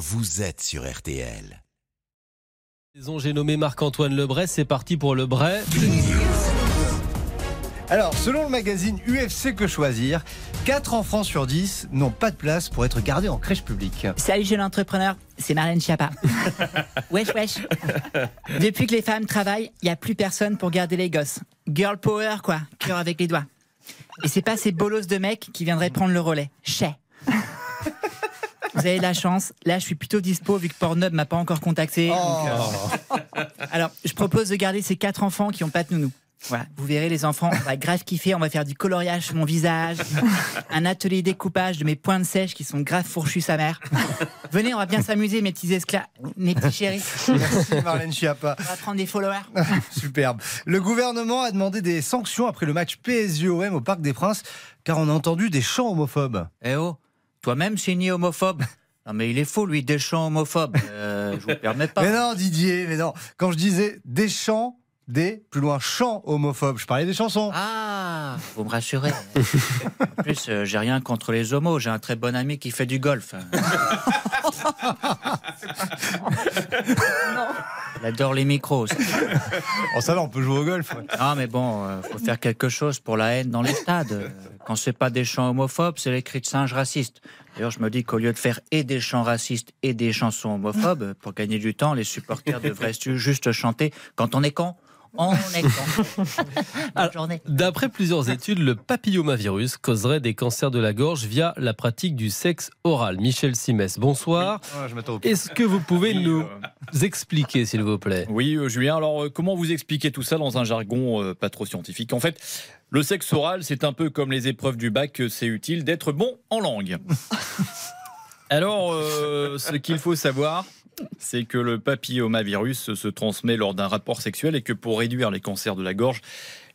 vous êtes sur RTL. J'ai nommé Marc-Antoine Lebray, c'est parti pour Lebray. Alors, selon le magazine UFC Que Choisir, 4 enfants sur 10 n'ont pas de place pour être gardés en crèche publique. Salut jeune entrepreneur, c'est Marlène Schiappa. wesh wesh. Depuis que les femmes travaillent, il n'y a plus personne pour garder les gosses. Girl power quoi, cœur avec les doigts. Et c'est pas ces bolos de mecs qui viendraient prendre le relais. Chez. Vous avez de la chance. Là, je suis plutôt dispo vu que Pornhub m'a pas encore contacté. donc, euh, Alors, je propose de garder ces quatre enfants qui ont pas de nounou. Voilà, vous verrez les enfants, on va grave kiffer, on va faire du coloriage sur mon visage, un atelier découpage de mes pointes sèches qui sont grave fourchus sa mère. Venez, on va bien s'amuser mes petits esclaves, mes petits chéris. Merci Marlène Schiappa. On va prendre des followers. Superbe. Le gouvernement a demandé des sanctions après le match PSG-OM au Parc des Princes, car on a entendu des chants homophobes. Eh oh, toi-même signé homophobe. Non mais il est faux lui, Deschamps homophobe. Euh, je vous permets pas. Mais non, Didier, mais non. Quand je disais des chants, des, plus loin, chants homophobes, je parlais des chansons. Ah, vous me rassurez. En plus, euh, j'ai rien contre les homos. J'ai un très bon ami qui fait du golf. Il adore les micros. ça. Oh, ça va, on peut jouer au golf. Non, mais bon, euh, faut faire quelque chose pour la haine dans les stades. Quand c'est pas des chants homophobes, c'est les cris de singe racistes. D'ailleurs, je me dis qu'au lieu de faire et des chants racistes et des chansons homophobes, pour gagner du temps, les supporters devraient juste chanter quand on est con. On est con. Bonne journée. D'après plusieurs études, le papillomavirus causerait des cancers de la gorge via la pratique du sexe oral. Michel Simès, bonsoir. Est-ce que vous pouvez Oui, nous euh, expliquer, s'il vous plaît? Oui, euh, Julien. Alors, euh, comment vous expliquer tout ça dans un jargon euh, pas trop scientifique? En fait, le sexe oral, c'est un peu comme les épreuves du bac, c'est utile d'être bon en langue. Alors, euh, ce qu'il faut savoir, c'est que le papillomavirus se transmet lors d'un rapport sexuel et que pour réduire les cancers de la gorge,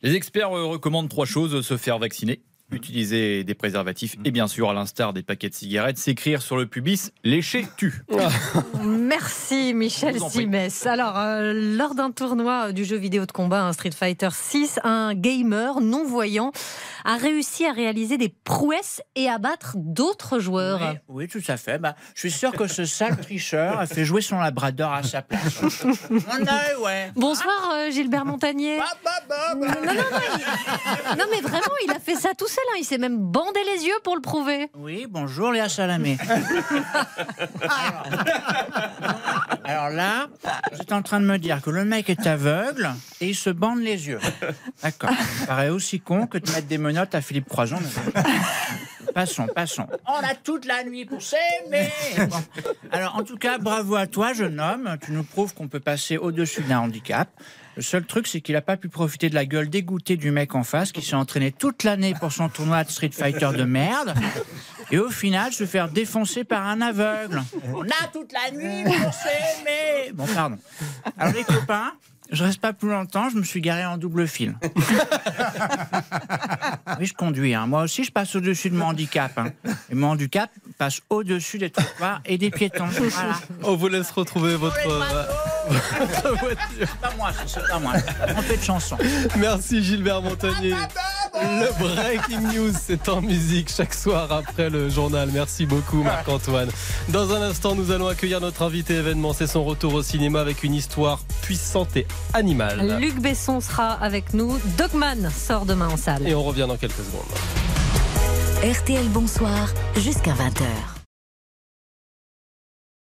les experts euh, recommandent trois choses se faire vacciner. Utiliser des préservatifs et bien sûr, à l'instar des paquets de cigarettes, s'écrire sur le pubis lécher tue. Merci Michel. Simès. Alors, euh, lors d'un tournoi du jeu vidéo de combat, un Street Fighter 6, un gamer non-voyant a réussi à réaliser des prouesses et à battre d'autres joueurs. Oui, oui, tout à fait. Bah, je suis sûr que ce sale tricheur a fait jouer son labrador à sa place. Œil, ouais. Bonsoir euh, Gilbert Montagnier. Non, non, non, il- non, mais vraiment, il a fait ça tout seul. Hein. Il s'est même bandé les yeux pour le prouver. Oui, bonjour Léa Salamé. Alors, alors là, j'étais en train de me dire que le mec est aveugle et il se bande les yeux. D'accord. Ça me paraît aussi con que de mettre des menottes à Philippe Croison. Passons, passons. On a toute la nuit pour s'aimer. Bon. Alors, en tout cas, bravo à toi, jeune homme. Tu nous prouves qu'on peut passer au-dessus d'un handicap. Le seul truc, c'est qu'il n'a pas pu profiter de la gueule dégoûtée du mec en face qui s'est entraîné toute l'année pour son tournoi de Street Fighter de merde. Et au final, se faire défoncer par un aveugle. On a toute la nuit pour s'aimer. Bon, pardon. Alors, les copains, je reste pas plus longtemps, je me suis garé en double fil. Oui, je conduis. hein. Moi aussi, je passe au-dessus de mon handicap. hein. Et mon handicap passe au-dessus des trottoirs et des piétons. Voilà. On vous laisse retrouver votre, euh, votre voiture. C'est pas moi, c'est pas moi. On fait de chansons. Merci Gilbert Montagnier. Le Breaking News, c'est en musique chaque soir après le journal. Merci beaucoup Marc-Antoine. Dans un instant, nous allons accueillir notre invité événement. C'est son retour au cinéma avec une histoire puissante et animale. Luc Besson sera avec nous. Dogman sort demain en salle. Et on revient dans quelques secondes. RTL Bonsoir jusqu'à 20h.